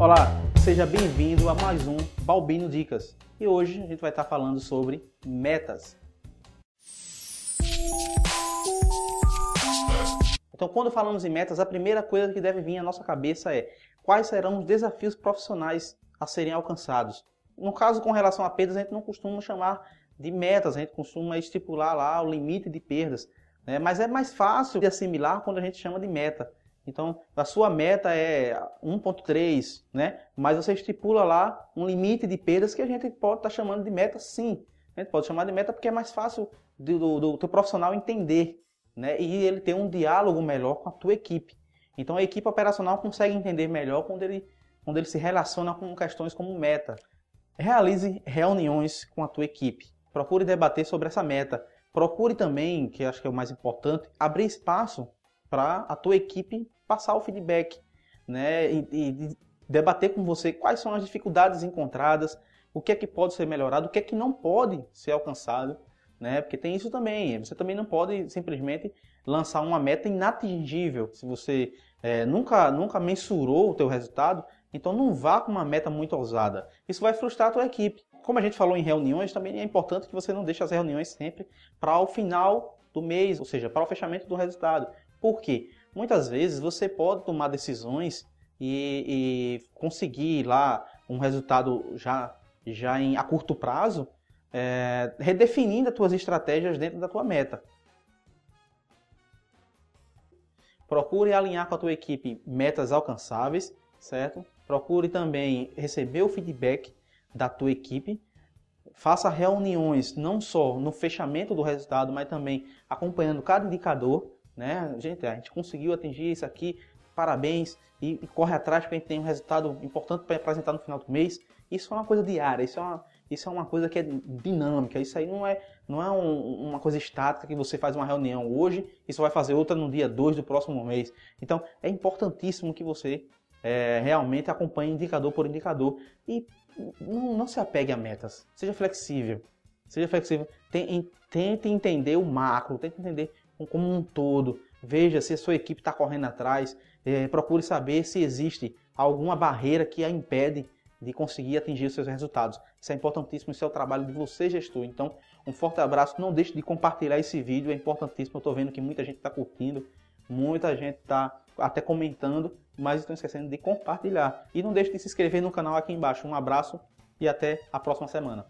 Olá, seja bem-vindo a mais um Balbino Dicas. E hoje a gente vai estar falando sobre metas. Então, quando falamos em metas, a primeira coisa que deve vir à nossa cabeça é quais serão os desafios profissionais a serem alcançados. No caso, com relação a perdas, a gente não costuma chamar de metas, a gente costuma estipular lá o limite de perdas. Né? Mas é mais fácil de assimilar quando a gente chama de meta. Então, a sua meta é 1.3, né? Mas você estipula lá um limite de perdas que a gente pode estar tá chamando de meta, sim. A gente pode chamar de meta porque é mais fácil do, do, do teu profissional entender, né? E ele ter um diálogo melhor com a tua equipe. Então, a equipe operacional consegue entender melhor quando ele, quando ele se relaciona com questões como meta. Realize reuniões com a tua equipe. Procure debater sobre essa meta. Procure também, que acho que é o mais importante, abrir espaço para a tua equipe passar o feedback, né? E, e, debater com você quais são as dificuldades encontradas, o que é que pode ser melhorado, o que é que não pode ser alcançado, né? Porque tem isso também. Você também não pode simplesmente lançar uma meta inatingível. Se você é, nunca nunca mensurou o teu resultado, então não vá com uma meta muito ousada. Isso vai frustrar a tua equipe. Como a gente falou em reuniões, também é importante que você não deixe as reuniões sempre para o final do mês, ou seja, para o fechamento do resultado. Por quê? Muitas vezes você pode tomar decisões e, e conseguir lá um resultado já, já em, a curto prazo, é, redefinindo as tuas estratégias dentro da tua meta. Procure alinhar com a tua equipe metas alcançáveis, certo? Procure também receber o feedback da tua equipe. Faça reuniões não só no fechamento do resultado, mas também acompanhando cada indicador né? Gente, a gente conseguiu atingir isso aqui, parabéns, e, e corre atrás porque a gente tem um resultado importante para apresentar no final do mês. Isso é uma coisa diária, isso é uma, isso é uma coisa que é dinâmica, isso aí não é, não é um, uma coisa estática que você faz uma reunião hoje e só vai fazer outra no dia 2 do próximo mês. Então é importantíssimo que você é, realmente acompanhe indicador por indicador e não, não, se apegue a metas, seja flexível. Seja flexível, tente entender o macro, tente entender como um todo. Veja se a sua equipe está correndo atrás. É, procure saber se existe alguma barreira que a impede de conseguir atingir os seus resultados. Isso é importantíssimo, isso é o trabalho de você, gestor. Então, um forte abraço. Não deixe de compartilhar esse vídeo, é importantíssimo. Eu estou vendo que muita gente está curtindo, muita gente está até comentando, mas estão esquecendo de compartilhar. E não deixe de se inscrever no canal aqui embaixo. Um abraço e até a próxima semana.